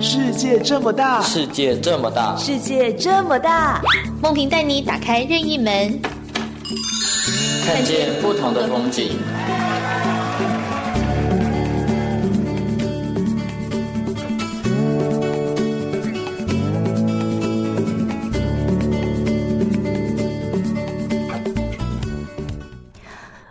世界这么大，世界这么大，世界这么大，梦萍带你打开任意门，看见不同的风景。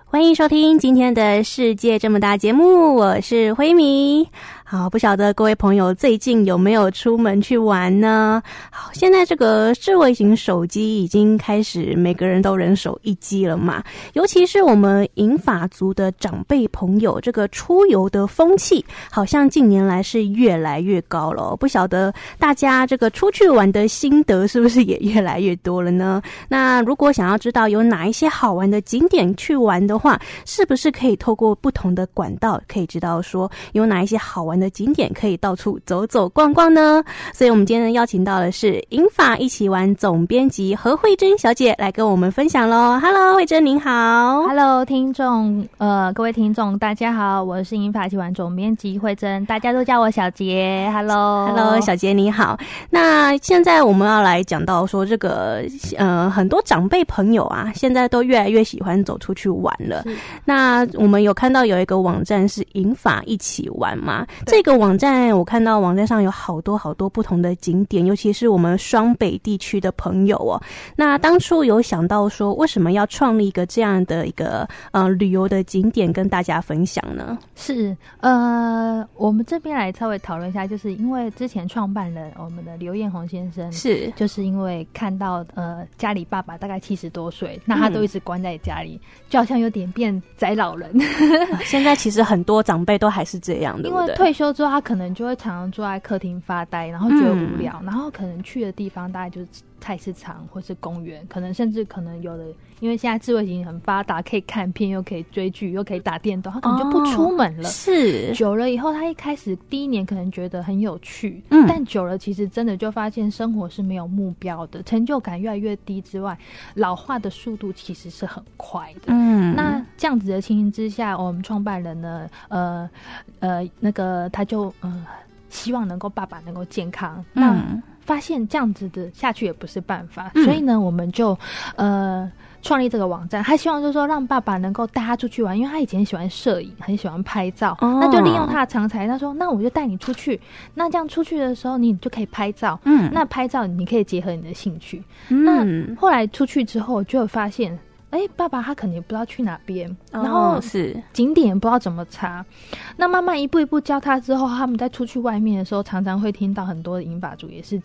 欢迎收听今天的世界这么大节目，我是辉米。好，不晓得各位朋友最近有没有出门去玩呢？好，现在这个智慧型手机已经开始每个人都人手一机了嘛。尤其是我们银发族的长辈朋友，这个出游的风气好像近年来是越来越高了。不晓得大家这个出去玩的心得是不是也越来越多了呢？那如果想要知道有哪一些好玩的景点去玩的话，是不是可以透过不同的管道可以知道说有哪一些好玩的景点可以到处走走逛逛呢？所以，我们今天邀请到的是银法一起玩总编辑何慧珍小姐来跟我们分享喽。Hello，慧珍您好。Hello，听众，呃，各位听众，大家好，我是银法一起玩总编辑慧珍，大家都叫我小杰。Hello，Hello，小杰你好。那现在我们要来讲到说这个，呃，很多长辈朋友啊，现在都越来越喜欢走出去玩了。那我们有看到有一个网站是银法一起玩嘛？这个网站我看到网站上有好多好多不同的景点，尤其是我们双北地区的朋友哦。那当初有想到说，为什么要创立一个这样的一个呃旅游的景点跟大家分享呢？是呃，我们这边来稍微讨论一下，就是因为之前创办人我们的刘彦宏先生是，就是因为看到呃家里爸爸大概七十多岁，那他都一直关在家里，嗯、就好像有点变宅老人。现在其实很多长辈都还是这样的，因为退休之后他可能就会常常坐在客厅发呆，然后觉得无聊，嗯、然后可能去的地方大概就是菜市场或是公园，可能甚至可能有的，因为现在智慧型很发达，可以看片，又可以追剧，又可以打电动，他可能就不出门了。哦、是久了以后，他一开始第一年可能觉得很有趣，嗯，但久了其实真的就发现生活是没有目标的，成就感越来越低之外，老化的速度其实是很快的。嗯，那这样子的情形之下，我们创办人呢，呃呃，那个他就嗯、呃，希望能够爸爸能够健康。嗯、那发现这样子的下去也不是办法，嗯、所以呢，我们就呃创立这个网站。他希望就是说，让爸爸能够带他出去玩，因为他以前喜欢摄影，很喜欢拍照，哦、那就利用他的长才。他说：“那我就带你出去，那这样出去的时候，你就可以拍照。嗯，那拍照你可以结合你的兴趣。嗯、那后来出去之后，就会发现，哎、欸，爸爸他可能也不知道去哪边，哦、然后是景点也不知道怎么查。那慢慢一步一步教他之后，他们在出去外面的时候，常常会听到很多的银发族也是。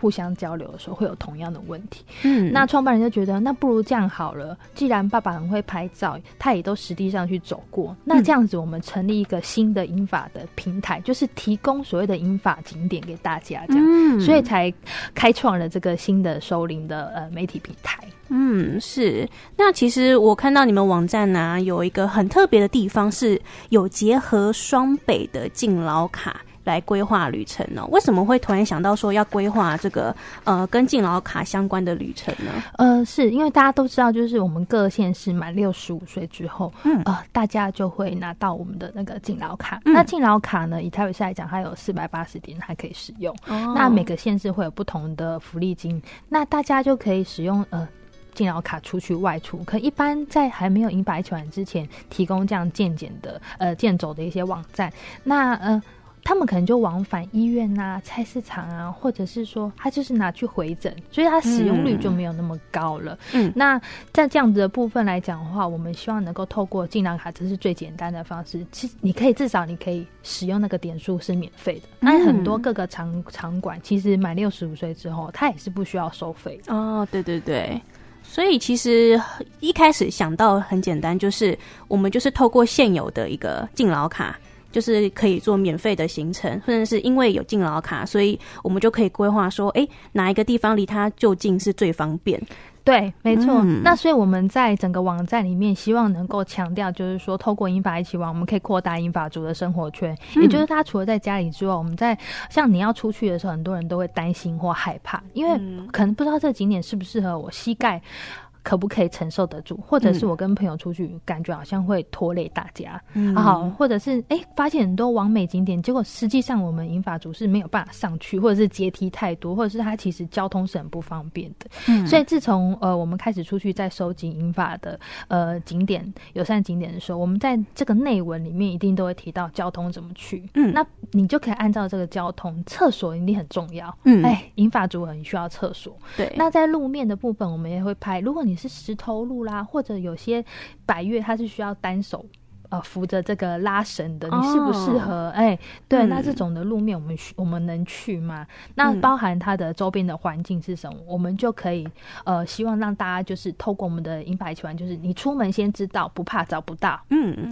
互相交流的时候会有同样的问题，嗯，那创办人就觉得那不如这样好了，既然爸爸很会拍照，他也都实际上去走过，那这样子我们成立一个新的英法的平台，嗯、就是提供所谓的英法景点给大家，这样，嗯、所以才开创了这个新的熟龄的呃媒体平台。嗯，是。那其实我看到你们网站呢、啊，有一个很特别的地方，是有结合双北的敬老卡。来规划旅程呢？为什么会突然想到说要规划这个呃跟敬老卡相关的旅程呢？呃，是因为大家都知道，就是我们各县市满六十五岁之后，嗯呃，大家就会拿到我们的那个敬老卡。嗯、那敬老卡呢，以台北市来讲，它有四百八十点还可以使用。哦、那每个县市会有不同的福利金，那大家就可以使用呃敬老卡出去外出。可一般在还没有银发一起玩之前，提供这样健检的呃健走的一些网站，那呃。他们可能就往返医院啊、菜市场啊，或者是说他就是拿去回诊，所以他使用率就没有那么高了。嗯，那在这样子的部分来讲的话，我们希望能够透过敬老卡，这是最简单的方式。其实你可以至少你可以使用那个点数是免费的。那、嗯、很多各个场场馆其实满六十五岁之后，他也是不需要收费。哦，对对对，所以其实一开始想到很简单，就是我们就是透过现有的一个敬老卡。就是可以做免费的行程，或者是因为有敬老卡，所以我们就可以规划说，哎、哪一个地方离他就近是最方便。对，没错。嗯、那所以我们在整个网站里面，希望能够强调，就是说，透过英法一起玩，我们可以扩大英法族的生活圈。嗯、也就是他除了在家里之外，我们在像你要出去的时候，很多人都会担心或害怕，因为可能不知道这个景点适不适合我膝盖。可不可以承受得住，或者是我跟朋友出去，感觉好像会拖累大家，嗯，好，或者是哎、欸，发现很多完美景点，结果实际上我们银发族是没有办法上去，或者是阶梯太多，或者是它其实交通是很不方便的。嗯，所以自从呃我们开始出去在收集银发的呃景点友善景点的时候，我们在这个内文里面一定都会提到交通怎么去。嗯，那你就可以按照这个交通，厕所一定很重要。嗯，哎，银发族很需要厕所。对，那在路面的部分，我们也会拍。如果你是石头路啦，或者有些百越，它是需要单手呃扶着这个拉绳的，你适不适合？哎、对、嗯，那这种的路面我们我们能去吗？那包含它的周边的环境是什么、嗯？我们就可以呃，希望让大家就是透过我们的银发一起玩，就是你出门先知道，不怕找不到。嗯。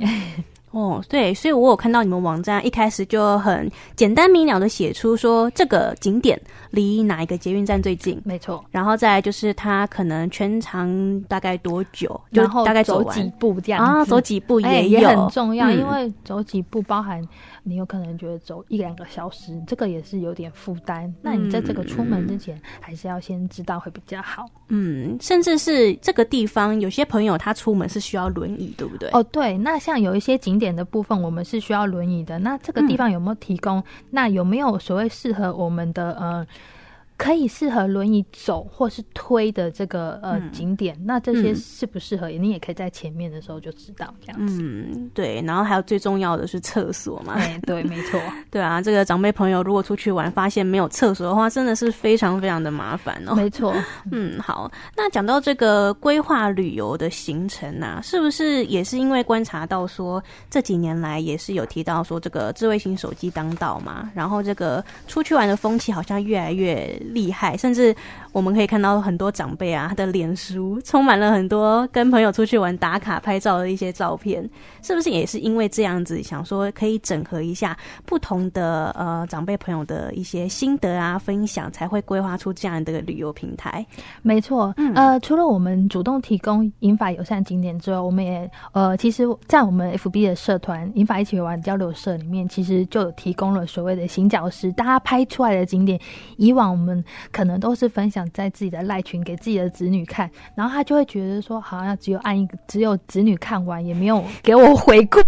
哦，对，所以我有看到你们网站一开始就很简单明了的写出说这个景点离哪一个捷运站最近，没错，然后再来就是它可能全长大概多久，就大概走，走几步这样啊，走几步也有、欸、也很重要、嗯，因为走几步包含你有可能觉得走一两个小时，这个也是有点负担。那你在这个出门之前，还是要先知道会比较好。嗯，甚至是这个地方有些朋友他出门是需要轮椅，对不对？哦，对，那像有一些景。点的部分，我们是需要轮椅的。那这个地方有没有提供？嗯、那有没有所谓适合我们的呃？可以适合轮椅走或是推的这个呃、嗯、景点，那这些适不适合、嗯？你也可以在前面的时候就知道这样子。嗯，对。然后还有最重要的是厕所嘛？欸、对，没错。对啊，这个长辈朋友如果出去玩发现没有厕所的话，真的是非常非常的麻烦哦。没错。嗯，好。那讲到这个规划旅游的行程啊，是不是也是因为观察到说这几年来也是有提到说这个智慧型手机当道嘛？然后这个出去玩的风气好像越来越。厉害，甚至我们可以看到很多长辈啊，他的脸书充满了很多跟朋友出去玩打卡拍照的一些照片，是不是也是因为这样子想说可以整合一下不同的呃长辈朋友的一些心得啊分享，才会规划出这样的旅游平台？没错，嗯，呃，除了我们主动提供银发友善景点之外，我们也呃，其实，在我们 FB 的社团银发一起玩交流社里面，其实就有提供了所谓的行脚师，大家拍出来的景点，以往我们。可能都是分享在自己的赖群给自己的子女看，然后他就会觉得说，好像只有按一个，只有子女看完，也没有给我回顾，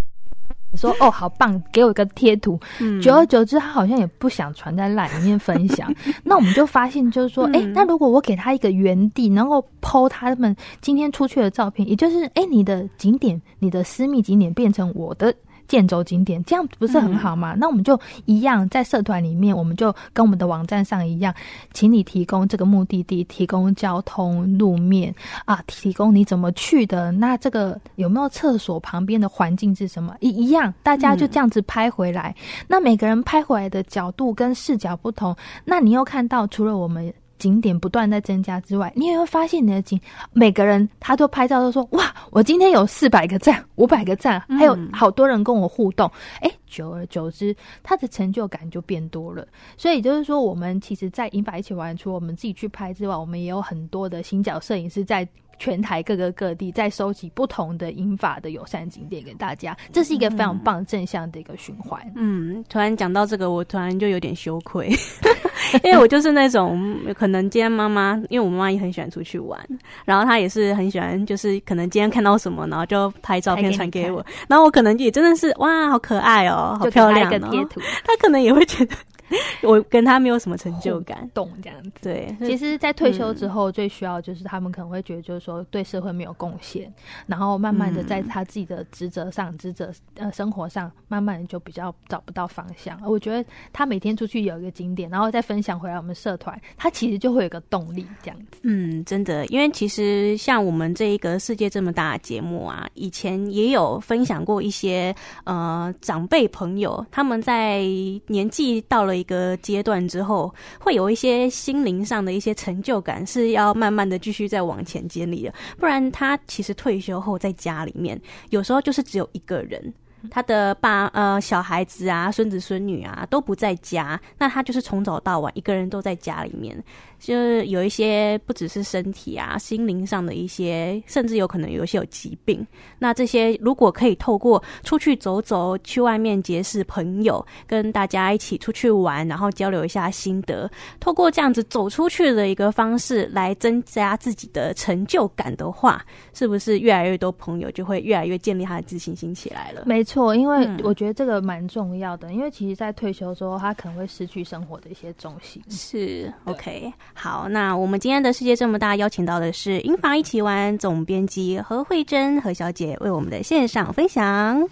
说哦，好棒，给我一个贴图。久而久之，他好像也不想传在赖里面分享。那我们就发现，就是说，哎、欸，那如果我给他一个原地，然后 po 他们今天出去的照片，也就是，哎、欸，你的景点，你的私密景点变成我的。健走景点，这样不是很好吗？嗯、那我们就一样，在社团里面，我们就跟我们的网站上一样，请你提供这个目的地，提供交通路面啊，提供你怎么去的。那这个有没有厕所？旁边的环境是什么？一一样，大家就这样子拍回来。嗯、那每个人拍回来的角度跟视角不同，那你又看到，除了我们。景点不断在增加之外，你也会发现你的景，每个人他都拍照都说哇，我今天有四百个赞，五百个赞，还有好多人跟我互动。哎、嗯，久而久之，他的成就感就变多了。所以就是说，我们其实，在银法一起玩，除了我们自己去拍之外，我们也有很多的新角摄影师在。全台各个各地在收集不同的英法的友善景点给大家，这是一个非常棒正向的一个循环。嗯，突然讲到这个，我突然就有点羞愧，因为我就是那种可能今天妈妈，因为我妈妈也很喜欢出去玩，然后她也是很喜欢，就是可能今天看到什么，然后就拍照片传给我，然后我可能也真的是哇，好可爱哦，好漂亮哦，她可能也会觉得。我跟他没有什么成就感，懂这样子。对，其实，在退休之后，最需要就是他们可能会觉得，就是说对社会没有贡献，然后慢慢的在他自己的职责上、职责呃生活上，慢慢的就比较找不到方向。我觉得他每天出去有一个景点，然后再分享回来我们社团，他其实就会有个动力这样子。嗯，真的，因为其实像我们这一个世界这么大的节目啊，以前也有分享过一些呃长辈朋友，他们在年纪到了。一个阶段之后，会有一些心灵上的一些成就感，是要慢慢的继续再往前建立的。不然，他其实退休后在家里面，有时候就是只有一个人。他的爸呃小孩子啊、孙子孙女啊都不在家，那他就是从早到晚一个人都在家里面。就是有一些不只是身体啊，心灵上的一些，甚至有可能有一些有疾病。那这些如果可以透过出去走走，去外面结识朋友，跟大家一起出去玩，然后交流一下心得，透过这样子走出去的一个方式来增加自己的成就感的话，是不是越来越多朋友就会越来越建立他的自信心起来了？没错，因为我觉得这个蛮重要的，嗯、因为其实，在退休之后，他可能会失去生活的一些重心。是，OK。好，那我们今天的世界这么大，邀请到的是英法一起玩总编辑何慧珍何小姐为我们的线上分享。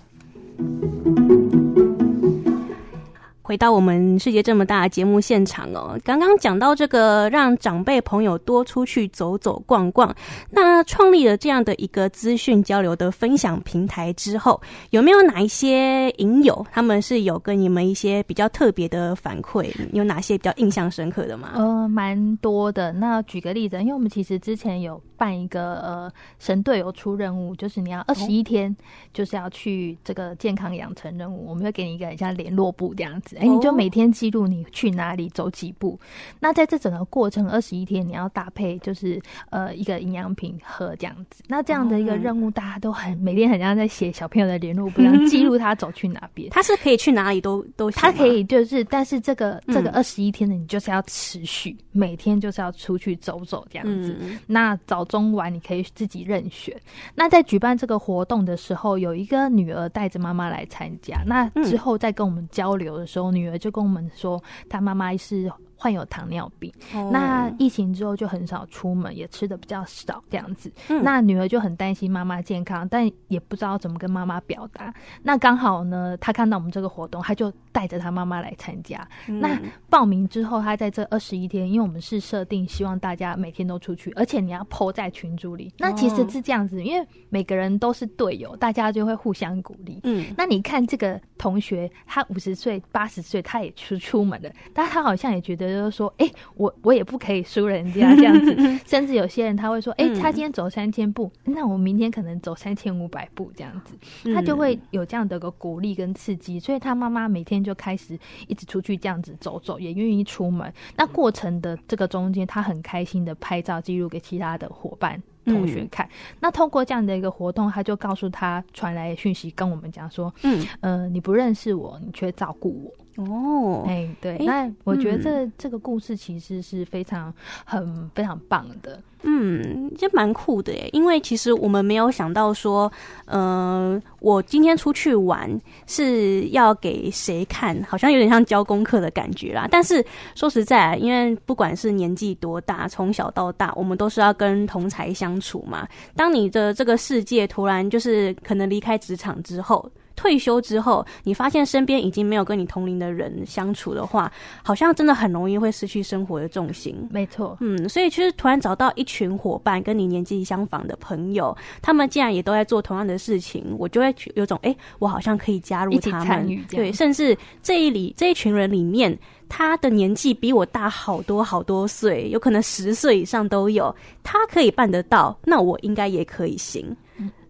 回到我们世界这么大的节目现场哦，刚刚讲到这个让长辈朋友多出去走走逛逛，那创立了这样的一个资讯交流的分享平台之后，有没有哪一些影友他们是有跟你们一些比较特别的反馈？有哪些比较印象深刻的吗？呃，蛮多的。那举个例子，因为我们其实之前有办一个呃神队友出任务，就是你要二十一天，就是要去这个健康养成任务，我们会给你一个很像联络部这样子。哎，你就每天记录你去哪里走几步。那在这整个过程二十一天，你要搭配就是呃一个营养品喝这样子。那这样的一个任务，大家都很每天很像在写小朋友的联络簿，一样记录他走去哪边。他是可以去哪里都都，他可以就是，但是这个这个二十一天的你就是要持续，每天就是要出去走走这样子。那早中晚你可以自己任选。那在举办这个活动的时候，有一个女儿带着妈妈来参加。那之后再跟我们交流的时候，女儿就跟我们说，她妈妈是。患有糖尿病，oh. 那疫情之后就很少出门，也吃的比较少这样子。嗯、那女儿就很担心妈妈健康，但也不知道怎么跟妈妈表达。那刚好呢，她看到我们这个活动，她就带着她妈妈来参加。嗯、那报名之后，她在这二十一天，因为我们是设定希望大家每天都出去，而且你要 po 在群组里。那其实是这样子，因为每个人都是队友，大家就会互相鼓励。嗯，那你看这个同学，他五十岁、八十岁，他也出出门了，但他好像也觉得。就是说，哎、欸，我我也不可以输人家这样子，甚至有些人他会说，哎、欸，他今天走三千步，那我明天可能走三千五百步这样子，他就会有这样的一个鼓励跟刺激，所以他妈妈每天就开始一直出去这样子走走，也愿意出门。那过程的这个中间，他很开心的拍照记录给其他的伙伴。同学看，嗯、那通过这样的一个活动，他就告诉他传来讯息，跟我们讲说，嗯，呃，你不认识我，你却照顾我。哦，哎，对，欸、那我觉得这、嗯、这个故事其实是非常很非常棒的。嗯，这蛮酷的耶，因为其实我们没有想到说，嗯、呃，我今天出去玩是要给谁看，好像有点像交功课的感觉啦。但是说实在，因为不管是年纪多大，从小到大，我们都是要跟同才相处嘛。当你的这个世界突然就是可能离开职场之后。退休之后，你发现身边已经没有跟你同龄的人相处的话，好像真的很容易会失去生活的重心。没错，嗯，所以其实突然找到一群伙伴，跟你年纪相仿的朋友，他们既然也都在做同样的事情，我就会有种，哎、欸，我好像可以加入他们，对，甚至这一里这一群人里面，他的年纪比我大好多好多岁，有可能十岁以上都有，他可以办得到，那我应该也可以行。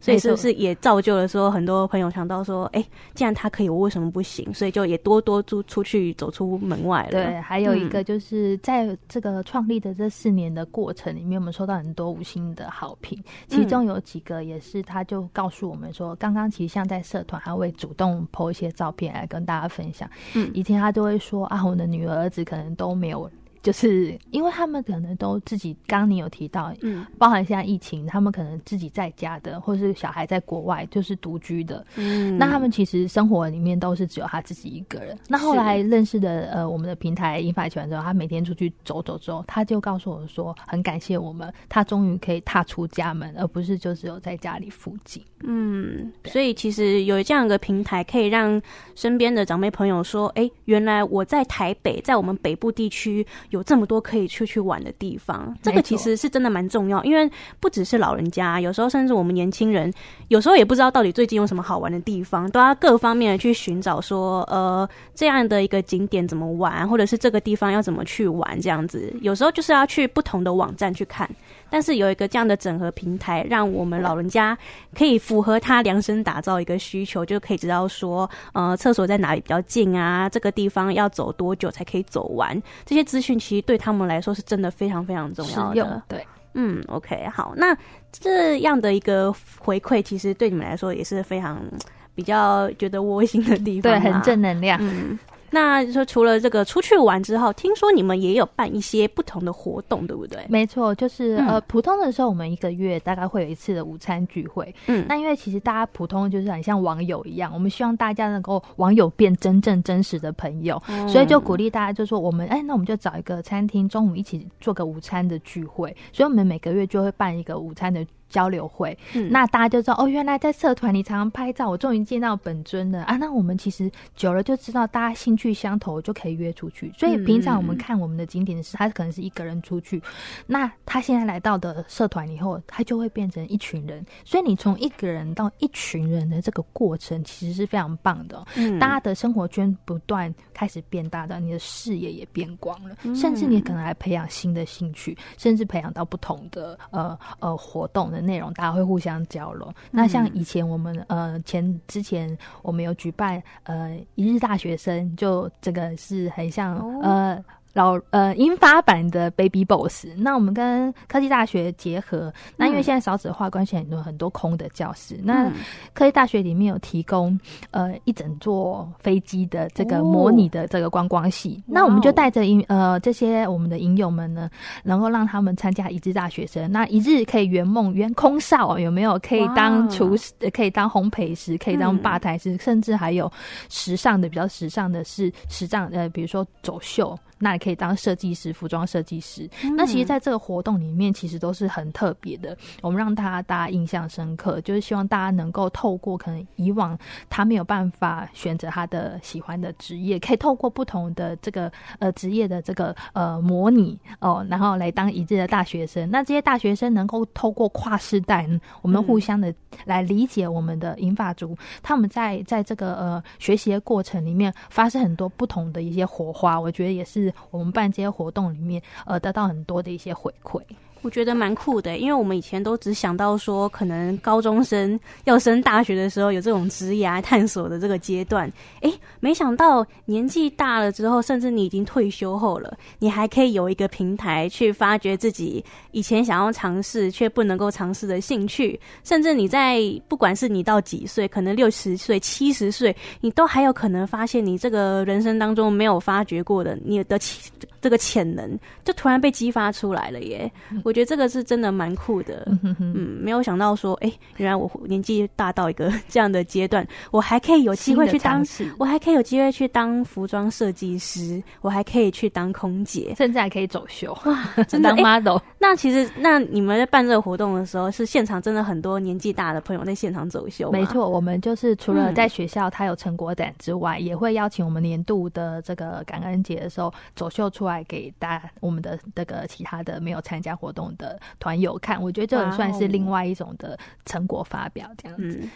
所以是不是也造就了说很多朋友想到说，哎、欸，既然他可以，我为什么不行？所以就也多多出出去走出门外了。对，还有一个就是在这个创立的这四年的过程里面，我们收到很多五星的好评，其中有几个也是他就告诉我们说，刚刚其实像在社团，他会主动 po 一些照片来跟大家分享。嗯，以前他都会说啊，我的女儿儿子可能都没有。就是因为他们可能都自己，刚刚你有提到，嗯，包含现在疫情，他们可能自己在家的，或是小孩在国外，就是独居的，嗯，那他们其实生活里面都是只有他自己一个人。那后来认识的呃，我们的平台英法一起来之后，他每天出去走走之后，他就告诉我说，很感谢我们，他终于可以踏出家门，而不是就只有在家里附近。嗯，所以其实有这样一个平台，可以让身边的长辈朋友说，哎，原来我在台北，在我们北部地区。有这么多可以出去玩的地方。这个其实是真的蛮重要，因为不只是老人家，有时候甚至我们年轻人，有时候也不知道到底最近有什么好玩的地方，都要各方面的去寻找说，呃，这样的一个景点怎么玩，或者是这个地方要怎么去玩，这样子。有时候就是要去不同的网站去看。但是有一个这样的整合平台，让我们老人家可以符合他量身打造一个需求，就可以知道说，呃，厕所在哪里比较近啊？这个地方要走多久才可以走完？这些资讯其实对他们来说是真的非常非常重要的。对，嗯，OK，好，那这样的一个回馈，其实对你们来说也是非常比较觉得窝心的地方，对，很正能量。嗯。那说除了这个出去玩之后，听说你们也有办一些不同的活动，对不对？没错，就是、嗯、呃，普通的时候我们一个月大概会有一次的午餐聚会。嗯，那因为其实大家普通就是很像网友一样，我们希望大家能够网友变真正真实的朋友，嗯、所以就鼓励大家就说我们哎，那我们就找一个餐厅，中午一起做个午餐的聚会。所以我们每个月就会办一个午餐的。交流会，嗯、那大家就知道哦，原来在社团里常常拍照，我终于见到本尊了啊！那我们其实久了就知道，大家兴趣相投就可以约出去。所以平常我们看我们的景点是，他可能是一个人出去，那他现在来到的社团以后，他就会变成一群人。所以你从一个人到一群人的这个过程，其实是非常棒的。嗯，大家的生活圈不断开始变大的，你的视野也变广了，甚至你可能还培养新的兴趣，甚至培养到不同的呃呃活动的。内容大家会互相交流。那像以前我们呃前之前我们有举办呃一日大学生，就这个是很像呃。老呃，英法版的 Baby Boss，那我们跟科技大学结合，那因为现在少子化关系，很多很多空的教室。嗯、那科技大学里面有提供呃一整座飞机的这个模拟的这个观光系，哦、那我们就带着英呃这些我们的影友们呢，能够让他们参加一日大学生，那一日可以圆梦圆空少，有没有？可以当厨师，哇可以当烘焙师，可以当吧台师，嗯、甚至还有时尚的比较时尚的是时尚呃，比如说走秀。那也可以当设计师，服装设计师。嗯、那其实，在这个活动里面，其实都是很特别的。我们让大家大家印象深刻，就是希望大家能够透过可能以往他没有办法选择他的喜欢的职业，可以透过不同的这个呃职业的这个呃模拟哦，然后来当一日的大学生。那这些大学生能够透过跨世代，我们互相的来理解我们的银发族，他们在在这个呃学习的过程里面发生很多不同的一些火花。我觉得也是。我们办这些活动里面，呃，得到很多的一些回馈。我觉得蛮酷的，因为我们以前都只想到说，可能高中生要升大学的时候有这种职涯探索的这个阶段。诶，没想到年纪大了之后，甚至你已经退休后了，你还可以有一个平台去发掘自己以前想要尝试却不能够尝试的兴趣。甚至你在不管是你到几岁，可能六十岁、七十岁，你都还有可能发现你这个人生当中没有发掘过的你的潜这个潜能，就突然被激发出来了耶。我觉得这个是真的蛮酷的，嗯，没有想到说，哎，原来我年纪大到一个 这样的阶段，我还可以有机会去当，我还可以有机会去当服装设计师，我还可以去当空姐，甚至还可以走秀，哇，真的当 model。那其实，那你们在办这个活动的时候，是现场真的很多年纪大的朋友在现场走秀？没错，我们就是除了在学校他有成果展之外，也会邀请我们年度的这个感恩节的时候走秀出来给大家，我们的这个其他的没有参加活动的团友看，我觉得这也算是另外一种的成果发表，这样子。嗯，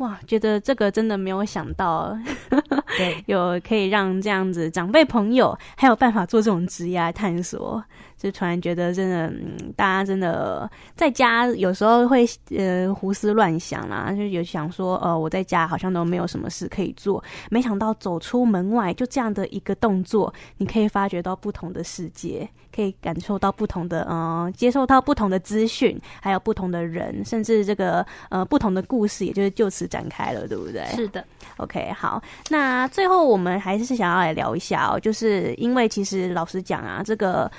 哇，觉得这个真的没有想到，对，有可以让这样子长辈朋友还有办法做这种职业探索。就突然觉得真的，嗯，大家真的在家有时候会呃胡思乱想啦，就有想说，呃，我在家好像都没有什么事可以做，没想到走出门外，就这样的一个动作，你可以发掘到不同的世界，可以感受到不同的，嗯、呃，接受到不同的资讯，还有不同的人，甚至这个呃不同的故事，也就是就此展开了，对不对？是的。OK，好，那最后我们还是想要来聊一下哦，就是因为其实老实讲啊，这个。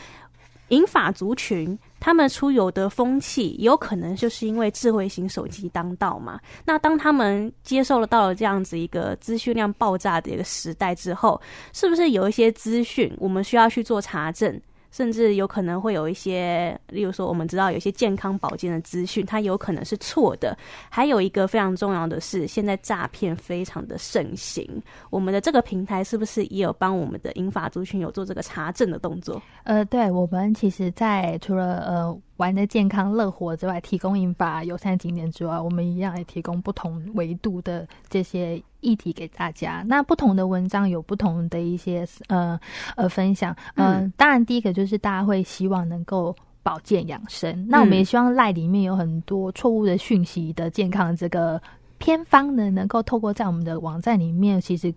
银发族群，他们出游的风气，有可能就是因为智慧型手机当道嘛。那当他们接受了到了这样子一个资讯量爆炸的一个时代之后，是不是有一些资讯我们需要去做查证？甚至有可能会有一些，例如说我们知道有一些健康保健的资讯，它有可能是错的。还有一个非常重要的是，现在诈骗非常的盛行，我们的这个平台是不是也有帮我们的英法族群有做这个查证的动作？呃，对，我们其实，在除了呃。玩的健康乐活之外，提供一把友善景点之外，我们一样也提供不同维度的这些议题给大家。那不同的文章有不同的一些呃呃分享。呃、嗯，当然第一个就是大家会希望能够保健养生。嗯、那我们也希望赖里面有很多错误的讯息的健康这个。偏方呢，能够透过在我们的网站里面，其实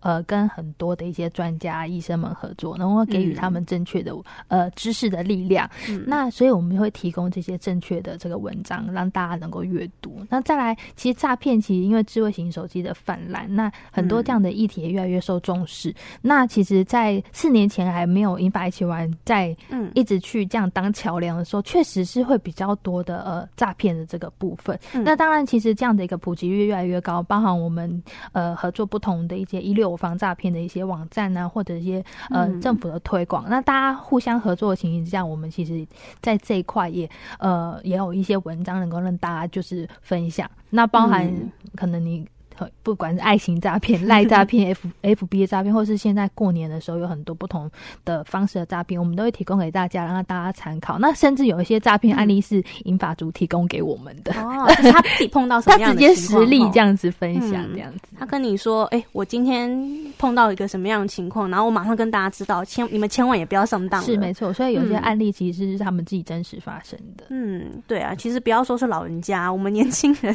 呃跟很多的一些专家医生们合作，能够给予他们正确的、嗯、呃知识的力量。嗯、那所以我们会提供这些正确的这个文章，让大家能够阅读。那再来，其实诈骗其实因为智慧型手机的泛滥，那很多这样的议题也越来越受重视。嗯、那其实，在四年前还没有银发一起玩，在嗯一直去这样当桥梁的时候，确实是会比较多的呃诈骗的这个部分。嗯、那当然，其实这样的一个普及。越越来越高，包含我们呃合作不同的一些一六五防诈骗的一些网站啊，或者一些呃政府的推广，嗯、那大家互相合作的情形之下，我们其实在这一块也呃也有一些文章能够让大家就是分享，那包含可能你。不管是爱情诈骗、赖诈骗、F F B 的诈骗，或是现在过年的时候有很多不同的方式的诈骗，我们都会提供给大家，让大家参考。那甚至有一些诈骗案例是银发族提供给我们的，哦，他自己碰到什么 样的他直接实例这样子分享，这样子。他跟你说：“哎、欸，我今天碰到一个什么样的情况，然后我马上跟大家知道，千你们千万也不要上当。”是没错，所以有些案例其实是他们自己真实发生的。嗯，对啊，其实不要说是老人家，我们年轻人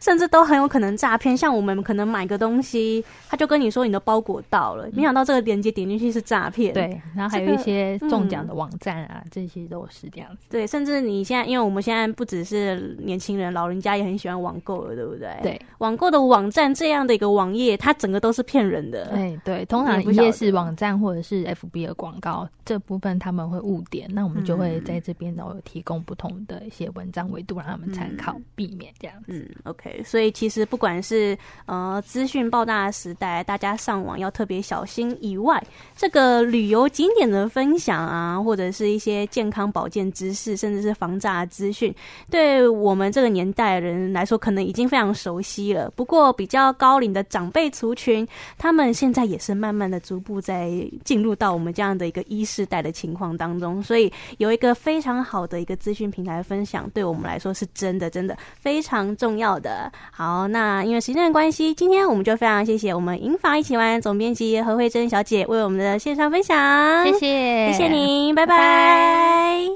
甚至都很有可能诈骗。像我们可能买个。东西，他就跟你说你的包裹到了，没想到这个链接点进去是诈骗。对，然后还有一些中奖的网站啊，这，些都是这样子。对，甚至你现在，因为我们现在不只是年轻人，老人家也很喜欢网购了，对不对？对，网购的网站这样的一个网页，它整个都是骗人的。对对，通常一些是网站或者是 FB 的广告，这部分他们会误点，那我们就会在这边呢提供不同的一些文章维度让他们参考，嗯、避免这样子。嗯，OK。所以其实不管是呃资讯爆炸的时代，大家上网要特别小心。以外，这个旅游景点的分享啊，或者是一些健康保健知识，甚至是防诈资讯，对我们这个年代人来说，可能已经非常熟悉了。不过，比较高龄的长辈族群，他们现在也是慢慢的逐步在进入到我们这样的一个一世代的情况当中。所以，有一个非常好的一个资讯平台分享，对我们来说是真的真的非常重要的。好，那因为时间关系今天我们就非常谢谢我们银房一起玩总编辑何慧珍小姐为我们的线上分享。谢谢。谢谢您拜拜。